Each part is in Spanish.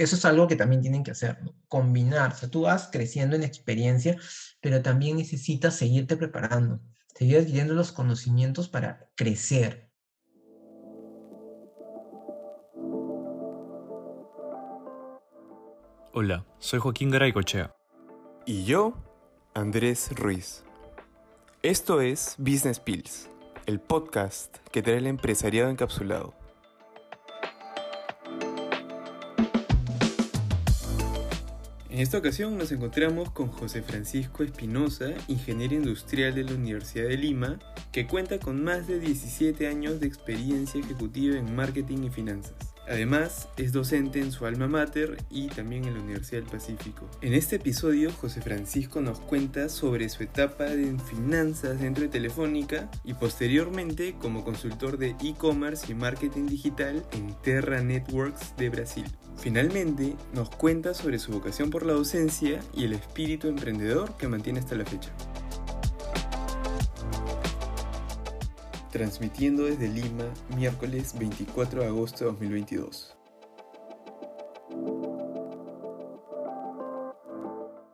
eso es algo que también tienen que hacer, combinar, o sea, tú vas creciendo en experiencia, pero también necesitas seguirte preparando, seguir adquiriendo los conocimientos para crecer. Hola, soy Joaquín Garaycochea. Y yo, Andrés Ruiz. Esto es Business Pills, el podcast que trae el empresariado encapsulado. En esta ocasión nos encontramos con José Francisco Espinosa, ingeniero industrial de la Universidad de Lima, que cuenta con más de 17 años de experiencia ejecutiva en marketing y finanzas. Además, es docente en su alma mater y también en la Universidad del Pacífico. En este episodio, José Francisco nos cuenta sobre su etapa de finanzas dentro de Telefónica y posteriormente como consultor de e-commerce y marketing digital en Terra Networks de Brasil. Finalmente, nos cuenta sobre su vocación por la docencia y el espíritu emprendedor que mantiene hasta la fecha. Transmitiendo desde Lima, miércoles 24 de agosto de 2022.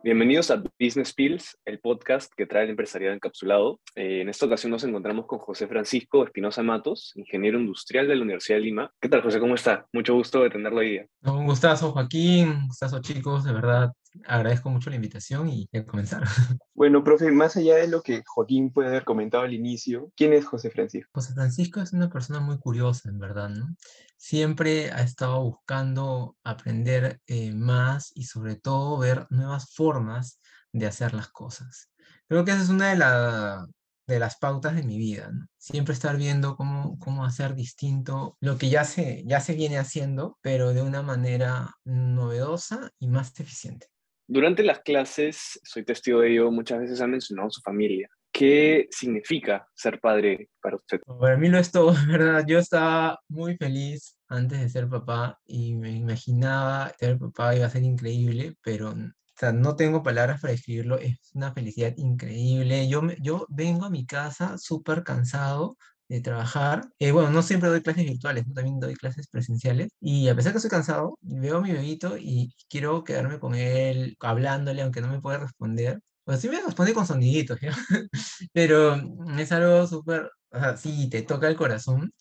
Bienvenidos a Business Pills, el podcast que trae el empresariado encapsulado. Eh, en esta ocasión nos encontramos con José Francisco Espinosa Matos, ingeniero industrial de la Universidad de Lima. ¿Qué tal, José? ¿Cómo está? Mucho gusto de tenerlo hoy día. Un gustazo, Joaquín. Un gustazo, chicos. De verdad, agradezco mucho la invitación y a comenzar. Bueno, profe, más allá de lo que Joaquín puede haber comentado al inicio, ¿quién es José Francisco? José Francisco es una persona muy curiosa, en verdad, ¿no? Siempre ha estado buscando aprender eh, más y sobre todo ver nuevas formas de hacer las cosas. Creo que esa es una de, de las pautas de mi vida, ¿no? Siempre estar viendo cómo, cómo hacer distinto lo que ya se, ya se viene haciendo, pero de una manera novedosa y más eficiente. Durante las clases, soy testigo de ello, muchas veces ha mencionado su familia. ¿Qué significa ser padre para usted? Para mí lo es todo, ¿verdad? Yo estaba muy feliz antes de ser papá y me imaginaba ser papá iba a ser increíble, pero o sea, no tengo palabras para describirlo, es una felicidad increíble. Yo, yo vengo a mi casa súper cansado de trabajar. Eh, bueno, no siempre doy clases virtuales, también doy clases presenciales. Y a pesar que estoy cansado, veo a mi bebito y quiero quedarme con él hablándole, aunque no me puede responder. Pues sí me responde con soniditos, pero es algo súper, o sea, sí, te toca el corazón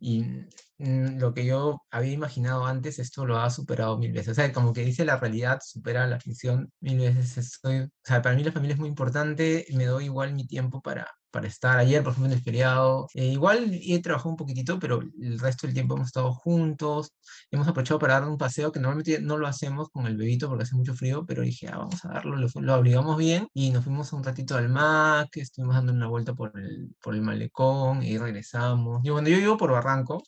y mm, lo que yo había imaginado antes, esto lo ha superado mil veces. O sea, como que dice la realidad supera la ficción mil veces. Estoy, o sea, para mí la familia es muy importante, me doy igual mi tiempo para, para estar. Ayer, por ejemplo, en el feriado, eh, igual he trabajado un poquitito, pero el resto del tiempo hemos estado juntos. Hemos aprovechado para dar un paseo que normalmente no lo hacemos con el bebito porque hace mucho frío, pero dije, ah, vamos a darlo, lo, lo obligamos bien y nos fuimos un ratito al MAC, estuvimos dando una vuelta por el, por el malecón y regresamos. Y cuando yo vivo por Barranco,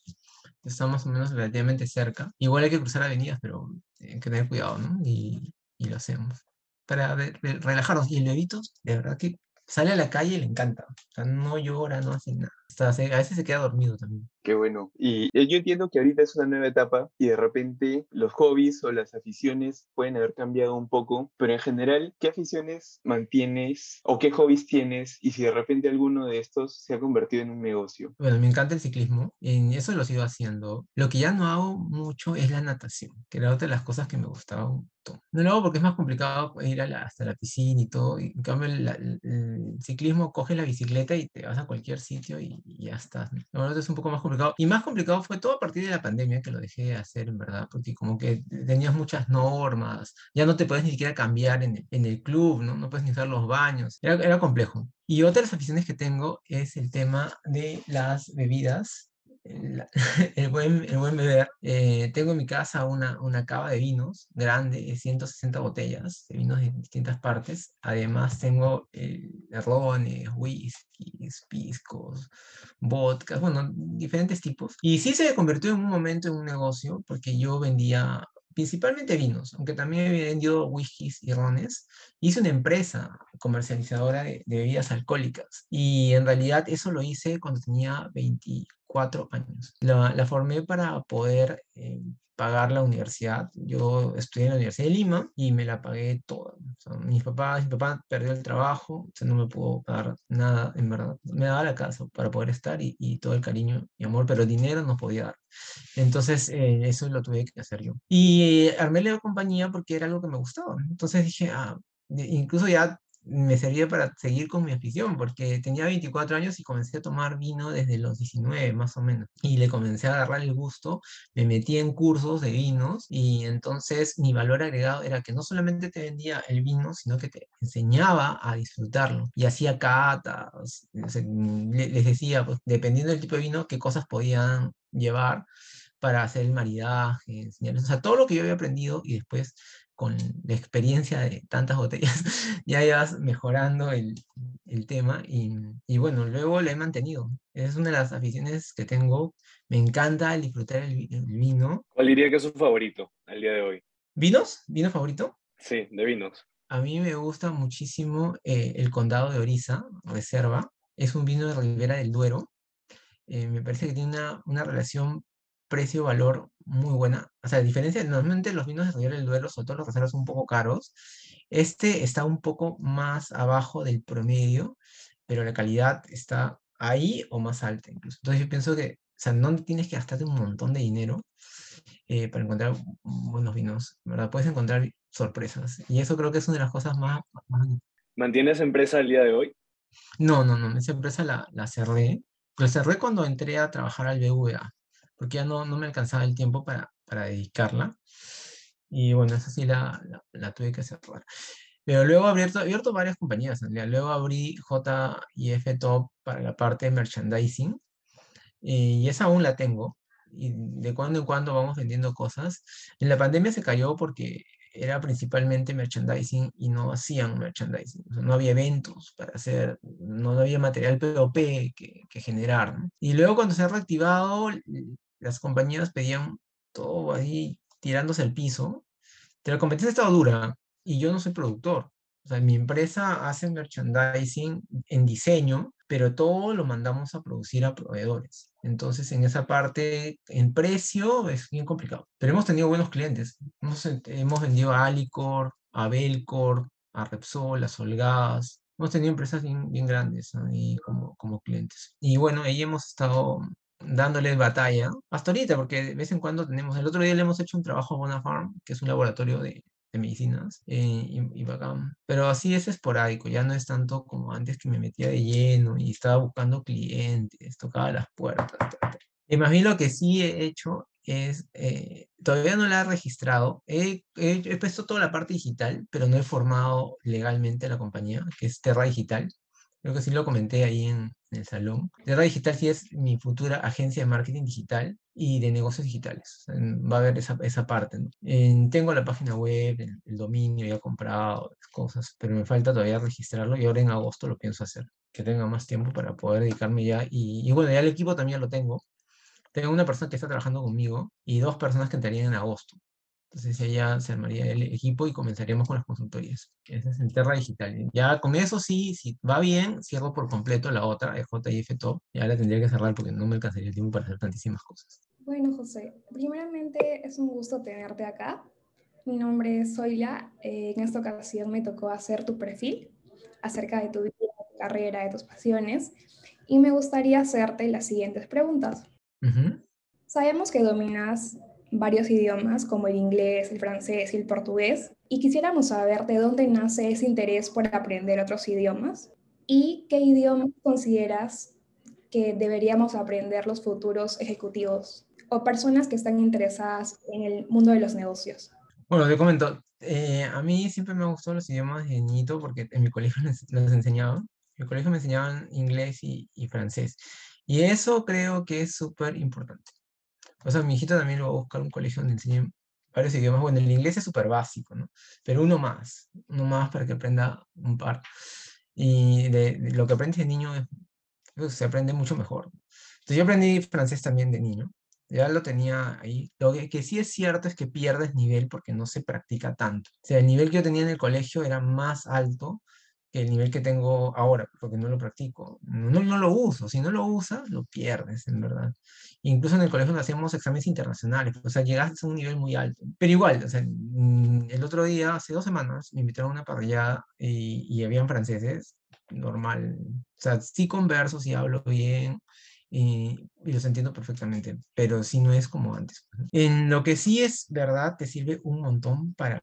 estamos más o menos relativamente cerca. Igual hay que cruzar avenidas, pero hay que tener cuidado, ¿no? Y, y lo hacemos para relajarnos. Y el bebito, de verdad que sale a la calle y le encanta. O sea, no llora, no hace nada. A veces se queda dormido también. Qué bueno. Y yo entiendo que ahorita es una nueva etapa y de repente los hobbies o las aficiones pueden haber cambiado un poco, pero en general, ¿qué aficiones mantienes o qué hobbies tienes y si de repente alguno de estos se ha convertido en un negocio? Bueno, me encanta el ciclismo, y eso lo sigo haciendo. Lo que ya no hago mucho es la natación, que era otra de las cosas que me gustaba no lo hago porque es más complicado ir hasta la piscina y todo. en cambio, el, ciclismo coge la bicicleta y te vas a cualquier sitio y, ya estás. Lo es un poco más complicado. Y más complicado fue todo a partir de la pandemia que lo dejé de hacer, en verdad, porque como que tenías muchas normas, ya no te puedes ni siquiera cambiar en el, en el club, ¿no? No puedes ni usar los baños. Era, era complejo. Y otra de las aficiones que tengo es el tema de las bebidas el, buen, el buen beber. Eh, tengo en mi casa una, una cava de vinos grande, de 160 botellas de vinos de distintas partes. Además tengo eh, rones, whiskies, piscos, vodkas, bueno, diferentes tipos. Y sí se convirtió en un momento en un negocio porque yo vendía principalmente vinos, aunque también he vendido whiskies y rones. Hice una empresa comercializadora de, bebidas alcohólicas y en realidad eso lo hice cuando tenía 24 años. La, la formé para poder eh, pagar la universidad. Yo estudié en la Universidad de Lima y me la pagué toda. O sea, mis papás, mi papá perdió el trabajo, o sea, no me pudo dar nada, en verdad. Me daba la casa para poder estar y, y todo el cariño y amor, pero dinero no podía dar. Entonces, eh, eso lo tuve que hacer yo. Y armé la compañía porque era algo que me gustaba. Entonces dije, ah, incluso ya me servía para seguir con mi afición, porque tenía 24 años y comencé a tomar vino desde los 19 más o menos. Y le comencé a agarrar el gusto, me metí en cursos de vinos y entonces mi valor agregado era que no solamente te vendía el vino, sino que te enseñaba a disfrutarlo. Y hacía catas, les decía, pues, dependiendo del tipo de vino, qué cosas podían llevar para hacer el maridaje, enseñarles, o todo lo que yo había aprendido y después con la experiencia de tantas botellas, ya ibas mejorando el, el tema y, y bueno, luego lo he mantenido. Es una de las aficiones que tengo. Me encanta disfrutar el, el vino. ¿Cuál diría que es su favorito al día de hoy? ¿Vinos? ¿Vino favorito? Sí, de vinos. A mí me gusta muchísimo eh, el Condado de Oriza, Reserva. Es un vino de Ribera del Duero. Eh, me parece que tiene una, una relación precio-valor muy buena. O sea, a diferencia, normalmente los vinos de Ribera del Duero, sobre todo los son un poco caros. Este está un poco más abajo del promedio, pero la calidad está ahí o más alta incluso. Entonces yo pienso que, o sea, no tienes que gastarte un montón de dinero eh, para encontrar buenos vinos, ¿verdad? Puedes encontrar sorpresas. Y eso creo que es una de las cosas más... más- ¿Mantiene esa empresa al día de hoy? No, no, no, esa empresa la, la cerré. La cerré cuando entré a trabajar al BVA, porque ya no, no me alcanzaba el tiempo para, para dedicarla. Y bueno, esa sí la, la, la tuve que cerrar. Pero luego he abierto, abierto varias compañías. en realidad. Luego abrí JF Top para la parte de merchandising. y esa aún la tengo. Y de cuando en cuando vamos vendiendo cosas. En la pandemia se cayó porque era principalmente merchandising y no hacían merchandising. O sea, no había eventos para hacer, no había material POP que, que generar. ¿no? Y luego cuando se ha reactivado, las compañías pedían todo ahí tirándose al piso. La competencia estaba dura y yo no soy productor. O sea, mi empresa hace merchandising en diseño, pero todo lo mandamos a producir a proveedores. Entonces, en esa parte, en precio es bien complicado. Pero hemos tenido buenos clientes. Hemos, eh, hemos vendido a Alicor, a Belcor, a Repsol, a Solgas. Hemos tenido empresas bien, bien grandes ahí como, como clientes. Y bueno, ahí hemos estado dándole batalla hasta ahorita, porque de vez en cuando tenemos, el otro día le hemos hecho un trabajo a Bonafarm, que es un laboratorio de, de medicinas, eh, y, y bacán. Pero así es esporádico, ya no es tanto como antes que me metía de lleno y estaba buscando clientes, tocaba las puertas. ta, ta. Y más bien lo que sí he hecho es, eh, todavía no la he registrado, he, he, he puesto toda la parte digital, pero no he formado legalmente la compañía, que es Terra Digital. Creo que sí lo comenté ahí en, en el salón. Terra Digital sí es mi futura agencia de marketing digital y de negocios digitales. Va a haber esa, esa parte. ¿no? En- tengo la página web, el, el dominio ya comprado, cosas, pero me falta todavía registrarlo y ahora en agosto lo pienso hacer. Que tenga más tiempo para poder dedicarme ya. Y, y bueno, ya el equipo también lo tengo. Tengo una persona que está trabajando conmigo y dos personas que entrarían en agosto. Entonces ya se armaría el equipo y comenzaríamos con las consultorías. Ese es el Terra Digital. Ya con eso sí, si va bien, cierro por completo la otra, de JF Top. Ya la tendría que cerrar porque no me alcanzaría el tiempo para hacer tantísimas cosas. Bueno, José, primeramente es un gusto tenerte acá. Mi nombre es Zoila. Eh, en esta ocasión me tocó hacer tu perfil acerca de tu vida, tu carrera, de tus pasiones. Y me gustaría hacerte las siguientes preguntas. Sabemos que dominas varios idiomas como el inglés, el francés y el portugués. Y quisiéramos saber de dónde nace ese interés por aprender otros idiomas y qué idiomas consideras que deberíamos aprender los futuros ejecutivos o personas que están interesadas en el mundo de los negocios. Bueno, te comento, eh, a mí siempre me gustado los idiomas de niñito porque en mi colegio les enseñaban. En mi colegio me enseñaban inglés y, y francés. Y eso creo que es súper importante. O sea, mi hijito también lo va a buscar un colegio donde enseñen varios idiomas. Bueno, el inglés es súper básico, ¿no? Pero uno más, uno más para que aprenda un par. Y de, de lo que aprendes de niño es- pues, se aprende mucho mejor. Entonces yo aprendí francés también de niño. Ya lo tenía ahí. Lo que, que sí es cierto es que pierdes nivel porque no se practica tanto. O sea, el nivel que yo tenía en el colegio era más alto el nivel que tengo ahora, porque no lo practico. No, no lo uso. Si no lo usas, lo pierdes, en verdad. Incluso en el colegio hacíamos exámenes internacionales, o sea, llegaste a un nivel muy alto. Pero igual, o sea, mm, el otro día, hace dos semanas, me invitaron a una parrillada y, y habían franceses, normal. O sea, sí converso, sí hablo bien, y, y, los entiendo perfectamente, pero sí no es como antes. En lo que sí es verdad, te sirve un montón para,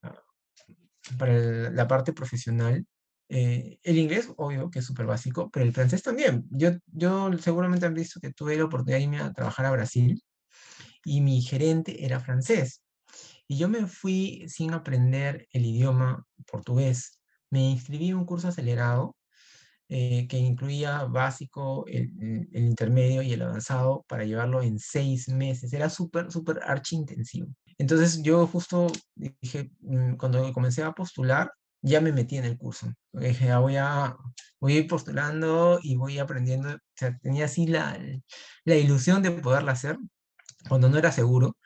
para la parte profesional. Eh, el inglés, obvio, que es súper básico, pero el francés también. Yo, yo seguramente han visto que tuve la oportunidad de irme a trabajar a Brasil y mi gerente era francés. Y yo me fui sin aprender el idioma portugués. Me inscribí en un curso acelerado eh, que incluía básico, el, el, intermedio y el avanzado para llevarlo en seis meses. Era súper, súper archi intensivo. Entonces yo justo dije, mm, cuando comencé a postular, ya me metí en el curso. Dije, ya voy a, voy ir postulando y voy aprendiendo. O sea, tenía así la, la ilusión de poderla hacer cuando no era seguro.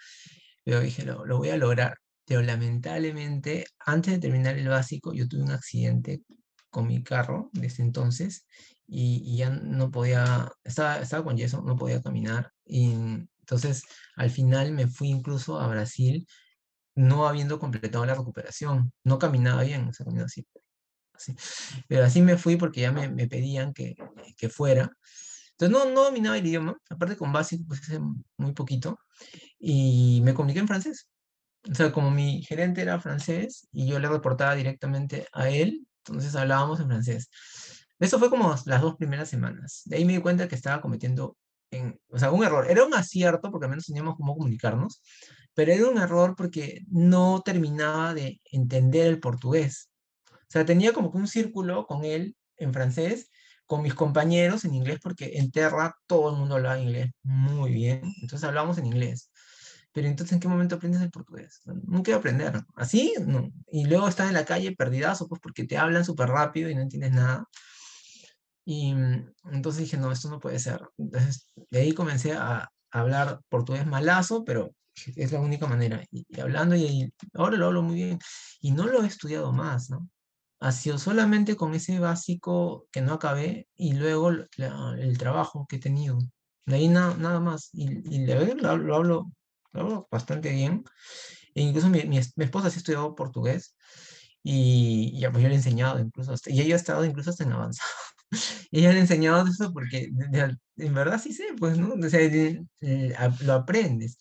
Pero dije, lo, lo voy a lograr. Pero lamentablemente, antes de terminar el básico, yo tuve un accidente con mi carro desde entonces y, y, ya no podía, estaba, estaba con yeso, no podía caminar y entonces al final me fui incluso a Brasil no habiendo completado la recuperación, no caminaba bien, o sea, caminaba así, así. Pero así me fui porque ya me, me pedían que, que, fuera. Entonces no, no dominaba el idioma, aparte con básico pues muy poquito, y me comuniqué en francés. O sea, como mi gerente era francés y yo le reportaba directamente a él, entonces hablábamos en francés. Eso fue como las dos primeras semanas. De ahí me di cuenta que estaba cometiendo, en, o sea, un error. Era un acierto porque al menos teníamos cómo comunicarnos, pero era un error porque no terminaba de entender el portugués. O sea, tenía como que un círculo con él en francés, con mis compañeros en inglés, porque en Terra todo el mundo hablaba inglés muy bien, entonces hablábamos en inglés pero entonces ¿en qué momento aprendes el portugués? No quiero aprender, así, no. Y luego estás en la calle perdidazo, pues porque te hablan súper rápido y no entiendes nada. Y mm, entonces dije, no, esto no puede ser. Entonces, de ahí comencé a, hablar portugués malazo, pero es la única manera. Y, y hablando, y, ahora lo hablo muy bien. Y no lo he estudiado más, ¿no? Ha sido solamente con ese básico que no acabé y luego la, el trabajo que he tenido. De ahí na, nada más. Y, y lo, lo hablo ¿no? bastante bien. E incluso mi, mi, mi, esposa sí estudió portugués y ya pues yo le he enseñado incluso, hasta, y ella ha estado incluso hasta en avanzado. y ella le ha enseñado eso porque en verdad sí sé, pues, ¿no? O sea, de, lo aprendes.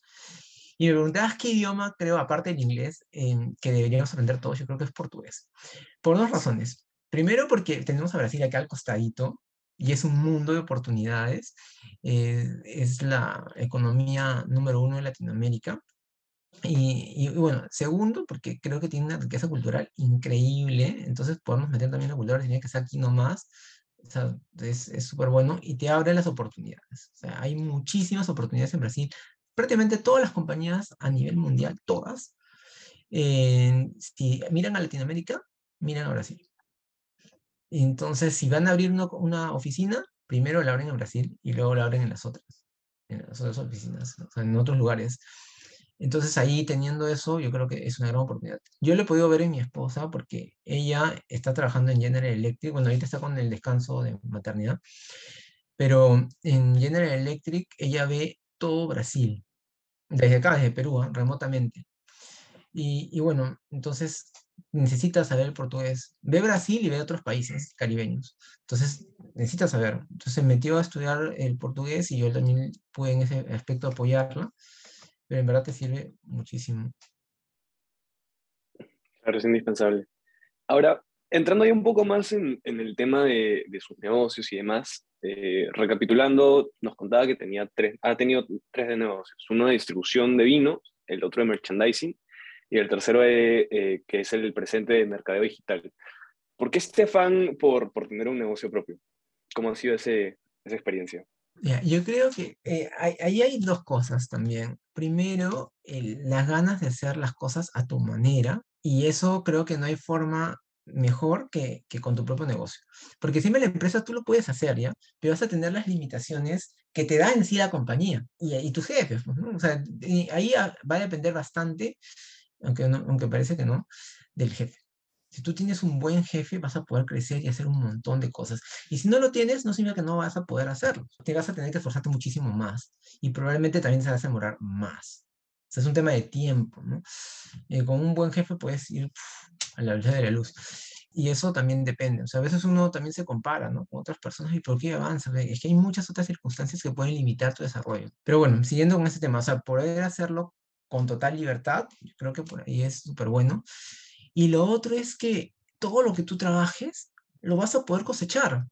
Y me preguntabas qué idioma, creo, aparte del inglés, eh, que deberíamos aprender todos, yo creo que es portugués. Por dos razones. Primero, porque tenemos a Brasil acá al costadito, y es un mundo de oportunidades. Eh, es la economía número uno de Latinoamérica. Y, y, bueno, segundo, porque creo que tiene una riqueza cultural increíble, entonces podemos meter también la cultura brasileña que está aquí nomás, o sea, es súper bueno y te abre las oportunidades. O sea, hay muchísimas oportunidades en Brasil. Prácticamente todas las compañías a nivel mundial, todas, eh, si miran a Latinoamérica, miran a Brasil. Entonces, si van a abrir una, una, oficina, primero la abren en Brasil y luego la abren en las otras, en las otras oficinas, o sea, en otros lugares. Entonces, ahí teniendo eso, yo creo que es una gran oportunidad. Yo lo he podido ver en mi esposa porque ella está trabajando en General Electric, bueno, ahorita está con el descanso de maternidad, pero en General Electric ella ve todo Brasil, desde acá, desde Perú, ¿eh? remotamente. Y, y, bueno, entonces necesitas saber portugués. Ve Brasil y ve otros países caribeños. Entonces, necesitas saber. Entonces, se metió a estudiar el portugués y yo también pude en ese aspecto apoyarla, pero en verdad te sirve muchísimo. Claro, es indispensable. Ahora, entrando ahí un poco más en, en el tema de, de, sus negocios y demás, eh, recapitulando, nos contaba que tenía tres, ha tenido tres de negocios. Uno de distribución de vino, el otro de merchandising y el tercero es, eh, que es el presente de mercadeo digital. ¿Por qué este fan por, por tener un negocio propio? ¿Cómo ha sido ese, esa experiencia? Yeah, yo creo que eh, ahí hay, hay, dos cosas también. Primero, las ganas de hacer las cosas a tu manera, y eso creo que no hay forma mejor que, que, con tu propio negocio. Porque siempre la empresa tú lo puedes hacer, ¿ya? Pero vas a tener las limitaciones que te da en sí la compañía y, y tus jefes. ¿no? O sea, ahí va a depender bastante aunque, aunque parece que no, del jefe. Si tú tienes un buen jefe, vas a poder crecer y hacer un montón de cosas. Y si no lo tienes, no significa que no vas a poder hacerlo. Te vas a tener que esforzarte muchísimo más. Y probablemente también se vas a demorar más. O sea, es un tema de tiempo, ¿no? Eh, con un buen jefe puedes ir a la velocidad de la luz. Y eso también depende. O sea, a veces uno también se compara, ¿no? Con otras personas y por qué avanza. Es que hay muchas otras circunstancias que pueden limitar tu desarrollo. Pero bueno, siguiendo con ese tema, o sea, poder hacerlo con total libertad, yo creo que por ahí es súper bueno. Y lo otro es que todo lo que tú trabajes lo vas a poder cosechar.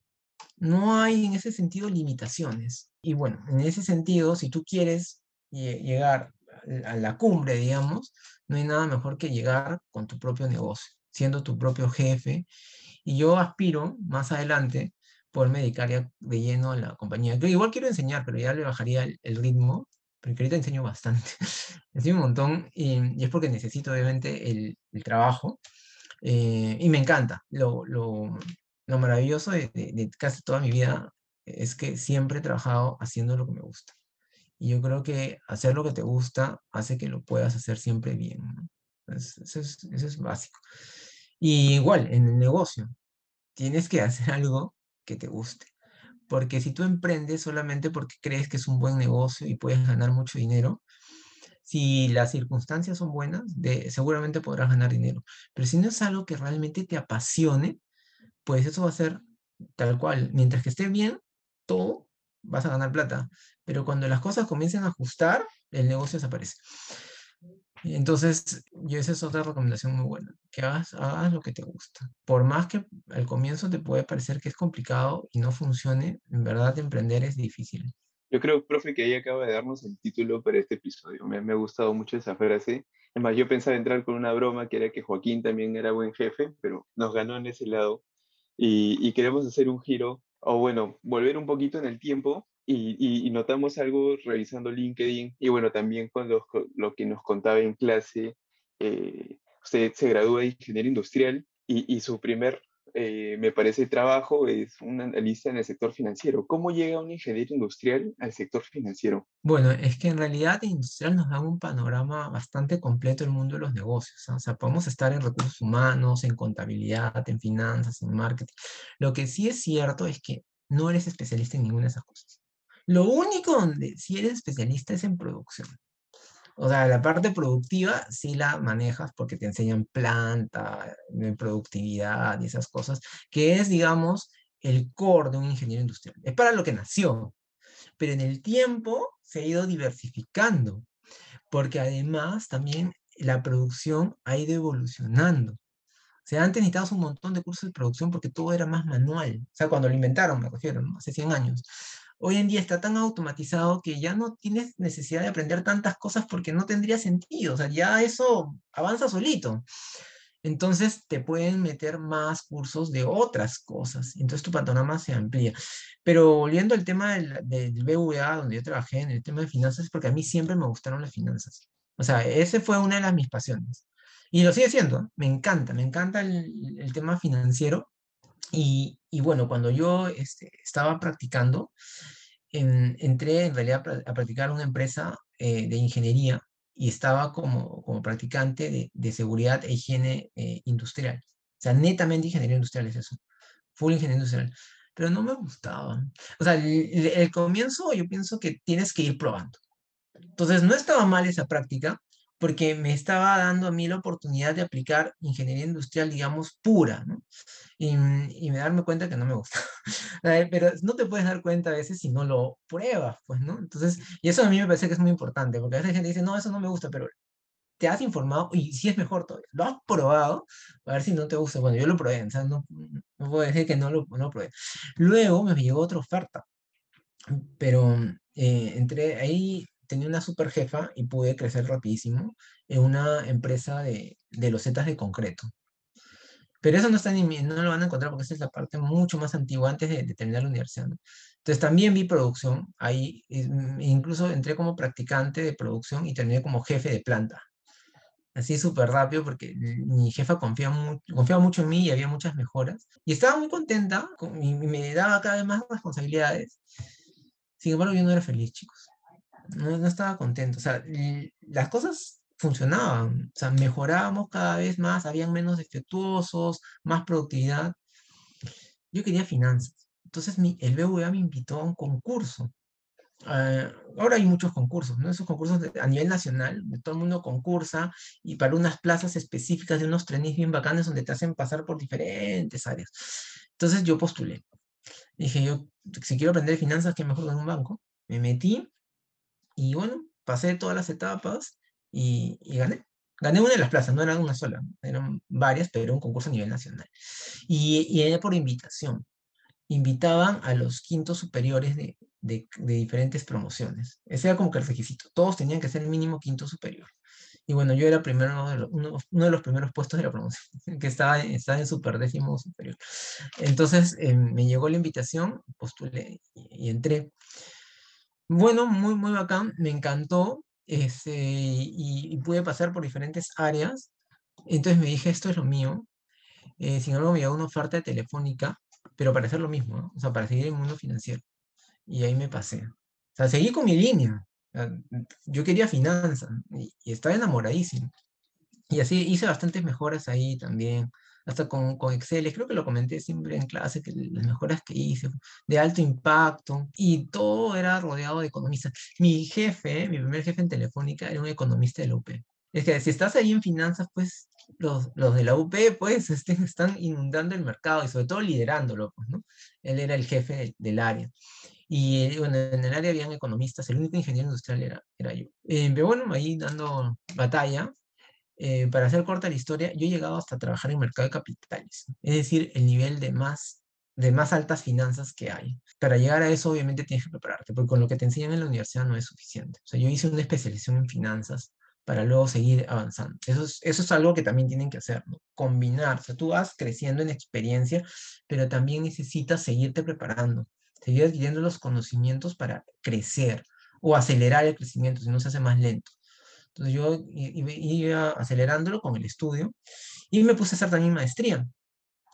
No hay en ese sentido limitaciones. Y bueno, en ese sentido, si tú quieres llegar a la cumbre, digamos, no hay nada mejor que llegar con tu propio negocio, siendo tu propio jefe. Y yo aspiro más adelante poderme dedicar ya de lleno a la compañía. Yo igual quiero enseñar, pero ya le bajaría el, ritmo, porque ahorita enseño bastante. enseño un montón y, es porque necesito obviamente el, el trabajo. Eh, y me encanta. Lo, lo, lo maravilloso de, de, casi toda mi vida es que siempre he trabajado haciendo lo que me gusta. Y yo creo que hacer lo que te gusta hace que lo puedas hacer siempre bien. eso, es, eso es básico. Y igual, en el negocio, tienes que hacer algo que te guste. Porque si tú emprendes solamente porque crees que es un buen negocio y puedes ganar mucho dinero, si las circunstancias son buenas, de, seguramente podrás ganar dinero. Pero si no es algo que realmente te apasione, pues eso va a ser tal cual. Mientras que esté bien, todo vas a ganar plata. Pero cuando las cosas comiencen a ajustar, el negocio desaparece. Entonces, yo esa es otra recomendación muy buena, que hagas, hagas lo que te gusta. Por más que al comienzo te puede parecer que es complicado y no funcione, en verdad emprender es difícil. Yo creo, profe, que ahí acaba de darnos el título para este episodio. Me, me ha gustado mucho esa frase. Además, yo pensaba entrar con una broma que era que Joaquín también era buen jefe, pero nos ganó en ese lado. Y, y queremos hacer un giro, o bueno, volver un poquito en el tiempo. Y, y, notamos algo revisando LinkedIn y bueno, también con lo, lo que nos contaba en clase, eh, usted se gradúa de ingeniero industrial y, y su primer eh, me parece, trabajo es un analista en el sector financiero. ¿Cómo llega un ingeniero industrial al sector financiero? Bueno, es que en realidad industrial nos da un panorama bastante completo del mundo de los negocios. O sea, podemos estar en recursos humanos, en contabilidad, en finanzas, en marketing. Lo que sí es cierto es que no eres especialista en ninguna de esas cosas. Lo único donde sí eres especialista es en producción. O sea, la parte productiva sí la manejas porque te enseñan planta, productividad y esas cosas, que es, digamos, el core de un ingeniero industrial. Es para lo que nació. Pero en el tiempo se ha ido diversificando, porque además también la producción ha ido evolucionando. O sea, antes necesitabas un montón de cursos de producción porque todo era más manual. O sea, cuando lo inventaron, me refiero, hace 100 años hoy en día está tan automatizado que ya no tienes necesidad de aprender tantas cosas porque no tendría sentido, o sea, ya eso avanza solito. Entonces te pueden meter más cursos de otras cosas, entonces tu panorama se amplía. Pero volviendo al tema del, del BVA, donde yo trabajé en el tema de finanzas, porque a mí siempre me gustaron las finanzas. O sea, ese fue una de las mis pasiones. Y lo sigue siendo, me encanta, me encanta el tema financiero, y, y bueno, cuando yo este, estaba practicando, en, entré en realidad a practicar una empresa eh, de ingeniería y estaba como, como practicante de, de seguridad e higiene eh, industrial. O sea, netamente ingeniería industrial es eso. Full ingeniería industrial. Pero no me gustaba. O sea, el, el comienzo yo pienso que tienes que ir probando. Entonces, no estaba mal esa práctica, porque me estaba dando a mí la oportunidad de aplicar ingeniería industrial, digamos, pura, ¿no? Y, y me darme cuenta que no me gusta. Pero no te puedes dar cuenta a veces si no lo pruebas, pues, ¿no? Entonces, y eso a mí me parece que es muy importante, porque a veces la gente dice, no, eso no me gusta, pero te has informado y si es mejor todavía. Lo has probado, a ver si no te gusta. Bueno, yo lo probé, o sea, no, no puedo decir que no lo, no lo probé. Luego me llegó otra oferta, pero eh, entré ahí tenía una super jefa y pude crecer rapidísimo en una empresa de, de losetas de concreto. Pero eso no, está ni, no lo van a encontrar porque esa es la parte mucho más antigua antes de, de terminar la universidad. ¿no? Entonces también vi producción, ahí mm, incluso entré como practicante de producción y terminé como jefe de planta. Así súper rápido porque mi jefa confiaba, confiaba mucho en mí y había muchas mejoras. Y estaba muy contenta y me daba cada vez más responsabilidades. Sin embargo, yo no era feliz, chicos no, no estaba contento. O sea, las cosas funcionaban, o sea, mejorábamos cada vez más, habían menos defectuosos, más productividad. Yo quería finanzas. Entonces mi, el BVA me invitó a un concurso. Ah, ahora hay muchos concursos, ¿no? Esos concursos a nivel nacional, de todo el mundo concursa y para unas plazas específicas de unos trenes bien bacanes donde te hacen pasar por diferentes áreas. Entonces yo postulé. Dije, yo, si quiero aprender finanzas, ¿qué mejor que en un banco? Me metí y bueno, pasé todas las etapas y, gané. Gané una de las plazas, no era una sola, eran varias, pero era un concurso a nivel nacional. Y, y era por invitación. Invitaban a los quintos superiores de, de, diferentes promociones. Ese era como que el requisito. Todos tenían que ser el mínimo quinto superior. Y bueno, yo era primero uno, uno, de los primeros puestos de la promoción, que estaba, estaba en super décimo superior. Entonces eh, me llegó la invitación, postulé y, y entré. Bueno, muy, muy bacán, me encantó este, y, pude pasar por diferentes áreas. Entonces me dije, esto es lo mío. Eh, sin embargo, me llegó una oferta telefónica, pero para hacer lo mismo, o sea, para seguir en el mundo financiero. Y ahí me pasé. O sea, seguí con mi línea. yo quería finanzas y, y estaba enamoradísimo. Y así hice bastantes mejoras ahí también hasta con, con Excel, creo que lo comenté siempre en clase, que las mejoras que hice, de alto impacto, y todo era rodeado de economistas. Mi jefe, mi primer jefe en Telefónica, era un economista de la UP. Es que si estás ahí en finanzas, pues los, los de la UP, pues estén, están inundando el mercado y sobre todo liderándolo, pues, ¿no? Él era el jefe del, área. Y bueno, en el área habían economistas, el único ingeniero industrial era, era yo. Eh, pero bueno, ahí dando batalla, eh, para hacer corta la historia, yo he llegado hasta trabajar en mercado de capitales, es decir, el nivel de más, de más altas finanzas que hay. Para llegar a eso, obviamente tienes que prepararte, porque con lo que te enseñan en la universidad no es suficiente. O sea, yo hice una especialización en finanzas para luego seguir avanzando. Eso es, eso es algo que también tienen que hacer, ¿no? combinar. O sea, tú vas creciendo en experiencia, pero también necesitas seguirte preparando, seguir adquiriendo los conocimientos para crecer o acelerar el crecimiento, si no se hace más lento. Entonces yo iba acelerándolo con el estudio y me puse a hacer también maestría.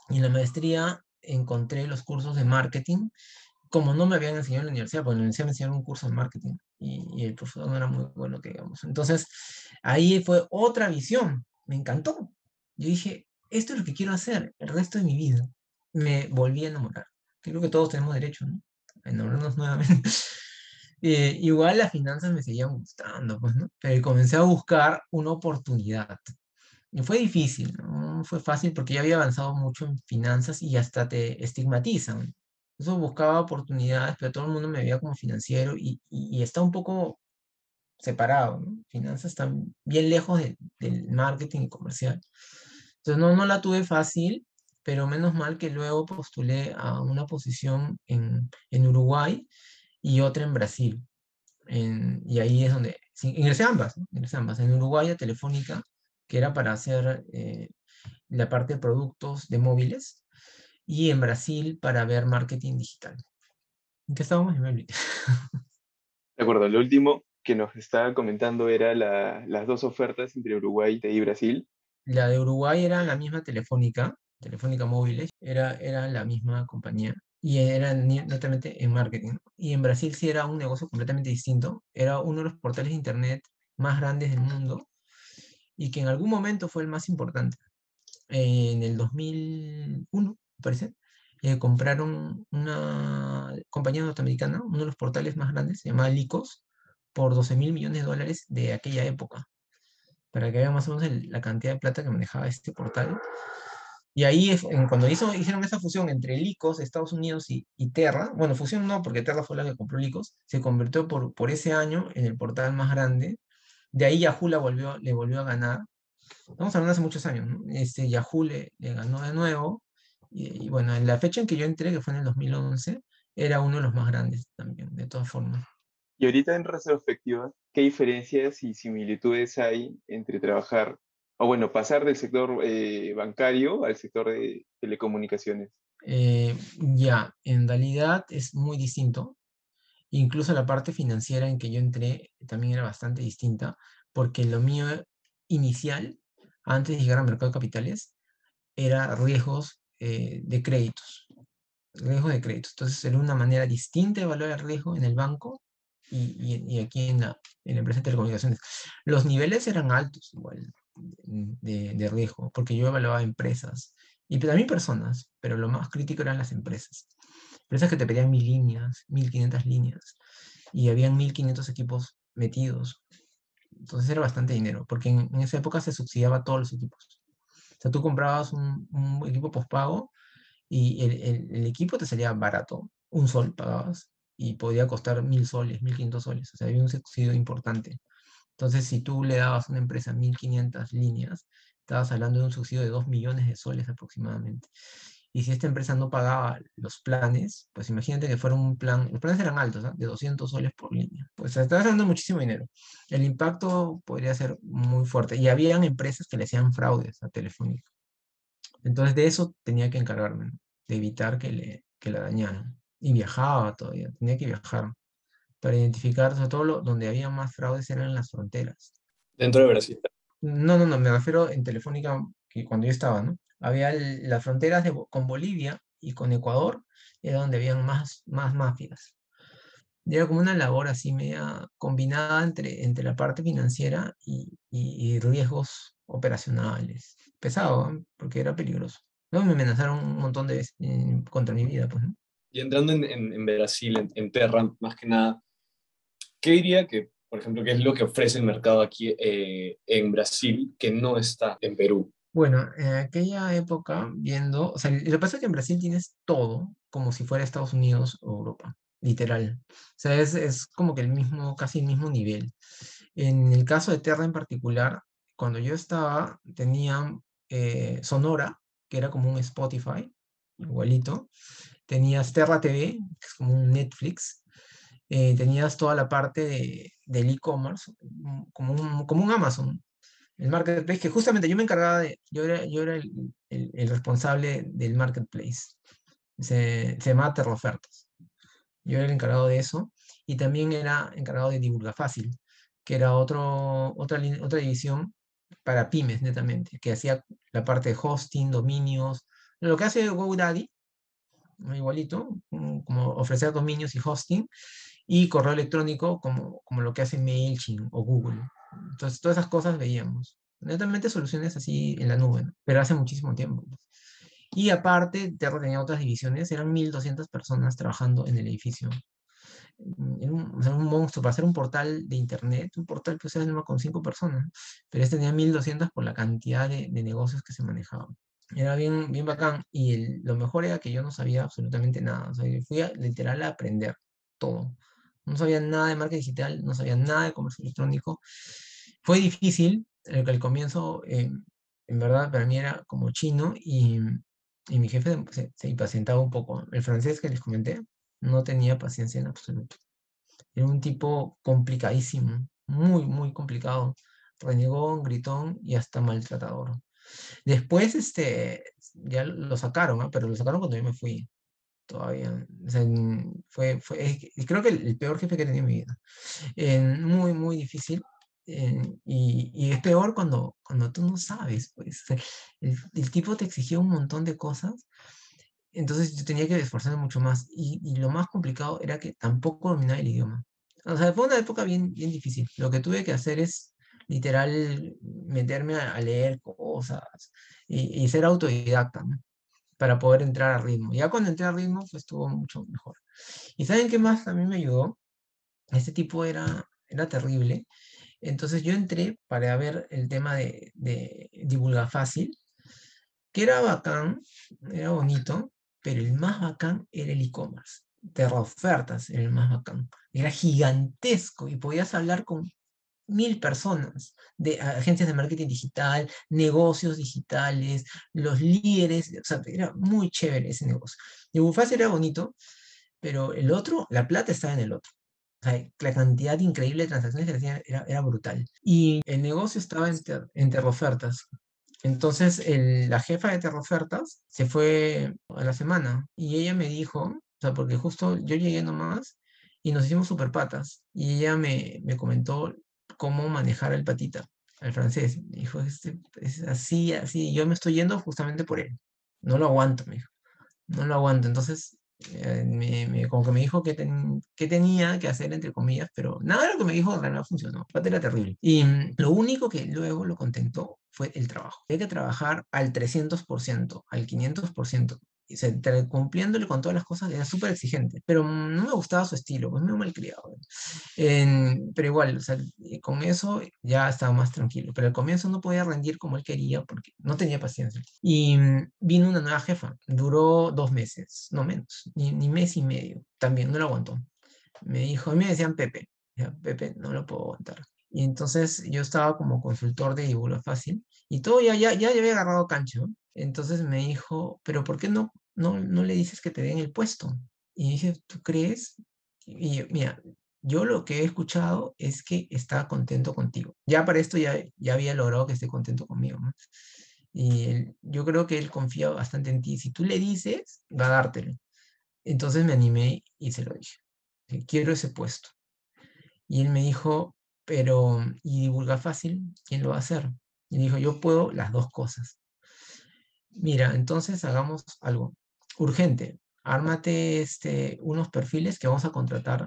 Y en la maestría encontré los cursos de marketing, como no me habían enseñado en la universidad, porque en la universidad me enseñaron un curso de marketing y, el profesor no era muy bueno, que digamos. Entonces ahí fue otra visión, me encantó. Yo dije, esto es lo que quiero hacer el resto de mi vida. Me volví a enamorar. Creo que todos tenemos derecho, ¿no? A enamorarnos nuevamente. Eh, igual las finanzas me seguían gustando, pues, ¿no? Pero comencé a buscar una oportunidad. Y fue difícil, no fue fácil porque ya había avanzado mucho en finanzas y hasta te estigmatizan. Eso buscaba oportunidades, pero todo el mundo me veía como financiero y, y, está un poco separado, ¿no? Finanzas están bien lejos del marketing y comercial. Entonces no, no la tuve fácil, pero menos mal que luego postulé a una posición en, en Uruguay y otra en Brasil. y ahí es donde, ingresé ambas, ingresé ambas, en Uruguay a Telefónica, que era para hacer eh, la parte de productos de móviles, y en Brasil para ver marketing digital. ¿En qué estábamos? De acuerdo, lo último que nos estaba comentando era las dos ofertas entre Uruguay y Brasil. La de Uruguay era la misma Telefónica, Telefónica Móviles, era, era la misma compañía y era netamente en marketing. Y en Brasil sí era un negocio completamente distinto. Era uno de los portales de Internet más grandes del mundo y que en algún momento fue el más importante. en el 2001, me parece, eh, compraron una compañía norteamericana, uno de los portales más grandes, se llamaba Licos, por 12 mil millones de dólares de aquella época. Para que vean más o menos la cantidad de plata que manejaba este portal. Y ahí, cuando hizo, hicieron esa fusión entre Licos, Estados Unidos y, Terra, bueno, fusión no, porque Terra fue la que compró Licos, se convirtió por, por ese año en el portal más grande. De ahí Yahoo la volvió, le volvió a ganar. Estamos hablando hace muchos años, ¿no? Este, Yahoo le, le ganó de nuevo. Y, bueno, en la fecha en que yo entré, que fue en el 2011, era uno de los más grandes también, de todas formas. Y ahorita en retrospectiva, ¿qué diferencias y similitudes hay entre trabajar o bueno, pasar del sector eh, bancario al sector de telecomunicaciones? Eh, ya, en realidad es muy distinto. Incluso la parte financiera en que yo entré también era bastante distinta, porque lo mío inicial, antes de llegar al mercado de capitales, era riesgos eh, de créditos. Riesgos de créditos. Entonces era una manera distinta de evaluar el riesgo en el banco y, y, aquí en la, en la empresa de telecomunicaciones. Los niveles eran altos igual de, de riesgo, porque yo evaluaba empresas y también personas, pero lo más crítico eran las empresas. Empresas que te pedían mil líneas, mil quinientas líneas, y habían mil quinientos equipos metidos. Entonces era bastante dinero, porque en, en, esa época se subsidiaba todos los equipos. O sea, tú comprabas un, un equipo postpago y el, el, el, equipo te salía barato, un sol pagabas, y podía costar mil soles, mil quinientos soles. O sea, había un subsidio importante. Entonces, si tú le dabas a una empresa mil quinientas líneas, estabas hablando de un subsidio de 2 millones de soles aproximadamente. Y si esta empresa no pagaba los planes, pues imagínate que fuera un plan, los planes eran altos, ¿eh? de 200 soles por línea. Pues estabas dando muchísimo dinero. El impacto podría ser muy fuerte. Y habían empresas que le hacían fraudes a Telefónica. Entonces de eso tenía que encargarme, de evitar que, le, que la dañaran. Y viajaba todavía, tenía que viajar para identificar, sobre todo lo, donde había más fraudes eran las fronteras. Dentro de Brasil. No, no, no, me refiero en Telefónica, que cuando yo estaba, ¿no? Había las fronteras de, con Bolivia y con Ecuador, era donde habían más, más mafias. Era como una labor así media combinada entre, entre la parte financiera y, y, y riesgos operacionales. Pesado, ¿eh? porque era peligroso. Luego me amenazaron un montón de veces eh, contra mi vida, pues, ¿no? Y entrando en, en, en Brasil, en, en, Terra, más que nada, ¿qué diría que, por ejemplo, qué es lo que ofrece el mercado aquí eh, en Brasil que no está en Perú? Bueno, en aquella época, viendo, o sea, lo que pasa es que en Brasil tienes todo como si fuera Estados Unidos o Europa, literal. O sea, es, es como que el mismo, casi el mismo nivel. En el caso de Terra en particular, cuando yo estaba, tenía eh, Sonora, que era como un Spotify, igualito. Tenías Terra TV, que es como un Netflix. Eh, tenías toda la parte de, del e-commerce, como un, como un Amazon, el marketplace, que justamente yo me encargaba de, yo era, yo era el, el, el responsable del marketplace, se, se llamaba Terrofertas. Yo era el encargado de eso y también era encargado de Divulga Fácil, que era otro, otra, otra división para pymes netamente, que hacía la parte de hosting, dominios, lo que hace GoDaddy, igualito, como ofrecer dominios y hosting, y correo electrónico como, como lo que hace MailChimp o Google. Entonces, todas esas cosas veíamos. Netamente soluciones así en la nube, ¿no? pero hace muchísimo tiempo. Pues. Y aparte, Terra tenía otras divisiones, eran 1.200 personas trabajando en el edificio. Era un, un, monstruo, para hacer un portal de internet, un portal que usaba con 5 personas, pero este tenía 1.200 por la cantidad de, de, negocios que se manejaban. Era bien, bien bacán, y el, lo mejor era que yo no sabía absolutamente nada, o sea, yo fui a, literal a aprender todo. No sabía nada de marca digital, no sabía nada de comercio electrónico. Fue difícil, el, el comienzo, eh, en verdad, para mí era como chino y, y mi jefe se, se, impacientaba un poco. El francés que les comenté no tenía paciencia en absoluto. Era un tipo complicadísimo, muy, muy complicado. Renegón, gritón y hasta maltratador. Después, este, ya lo sacaron, pero lo sacaron cuando yo me fui todavía. O sea, fue, fue, creo que el, el, peor jefe que he tenido en mi vida. Eh, muy, muy difícil. Eh, y, y, es peor cuando, cuando tú no sabes, pues. El, el, tipo te exigía un montón de cosas. Entonces yo tenía que esforzarme mucho más. Y, y, lo más complicado era que tampoco dominaba el idioma. O sea, fue una época bien, bien difícil. Lo que tuve que hacer es literal meterme a, a leer cosas y, y ser autodidacta. ¿no? Para poder entrar a ritmo. Ya cuando entré a ritmo, pues estuvo mucho mejor. ¿Y saben qué más también me ayudó? Este tipo era, era terrible. Entonces yo entré para ver el tema de, de divulga fácil, que era bacán, era bonito, pero el más bacán era el e-commerce. Terra ofertas era el más bacán. Era gigantesco y podías hablar con mil personas de agencias de marketing digital, negocios digitales, los líderes, o sea, era muy chévere ese negocio. Y Bufaz era bonito, pero el otro, la plata estaba en el otro. O sea, la cantidad increíble de transacciones que hacían era, era, brutal. Y el negocio estaba en, ter, en Terrofertas. Entonces, el, la jefa de Terrofertas se fue a la semana y ella me dijo, o sea, porque justo yo llegué nomás y nos hicimos super patas. Y ella me, me comentó cómo manejar el patita, el francés. Me dijo, este, es así, así. Yo me estoy yendo justamente por él. No lo aguanto, me dijo. No lo aguanto. Entonces, Eh, me, me- como que me dijo que, ten- que tenía que hacer, entre comillas, pero nada de lo que me dijo en realidad funcionó. Pata era terrible. Y mm, lo único que luego lo contentó fue el trabajo. Hay que trabajar al 300%, al 500%. Se, cumpliéndole con todas las cosas, era súper exigente. Pero no me gustaba su estilo, pues medio malcriado. En- pero igual, o sea, con eso ya estaba más tranquilo. Pero al comienzo no podía rendir como él quería porque no tenía paciencia. Y mm, vino una nueva jefa. Duró dos meses, no menos, ni, ni mes y medio. También no lo aguantó. Me dijo, a mí me decían Pepe. Ya, Pepe, no lo puedo aguantar. Y entonces yo estaba como consultor de Divulga Fácil y todo ya, ya, ya había agarrado cancha. Entonces me dijo, pero ¿por qué no, no, no le dices que te den el puesto? Y dije, ¿tú crees? Y yo, mira, yo lo que he escuchado es que está contento contigo. Ya para esto ya, ya había logrado que esté contento conmigo. Y yo creo que él confía bastante en ti. Si tú le dices, va a dártelo. Entonces me animé y se lo dije. Quiero ese puesto. Y él me dijo, pero, ¿y divulga fácil? ¿Quién lo va a hacer? Y dijo, yo puedo las dos cosas. Mira, entonces hagamos algo urgente. Ármate este, unos perfiles que vamos a contratar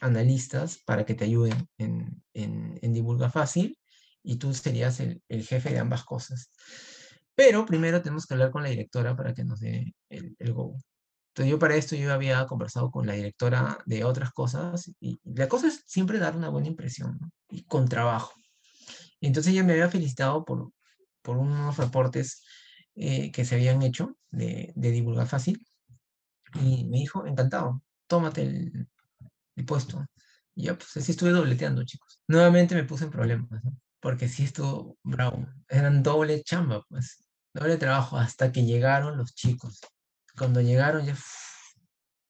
analistas para que te ayuden en, en, en Divulga Fácil y tú serías el, jefe de ambas cosas. Pero primero tenemos que hablar con la directora para que nos dé el, el go. Entonces yo para esto yo había conversado con la directora de otras cosas y la cosa es siempre dar una buena impresión y con trabajo. Entonces ella me había felicitado por, por unos reportes eh, que se habían hecho de, Divulgar Fácil y me dijo, encantado, tómate el, puesto. Y ya, pues así estuve dobleteando, chicos. Nuevamente me puse en problemas, ¿no? porque sí estuvo bravo. Eran doble chamba, pues, doble trabajo, hasta que llegaron los chicos. Cuando llegaron ya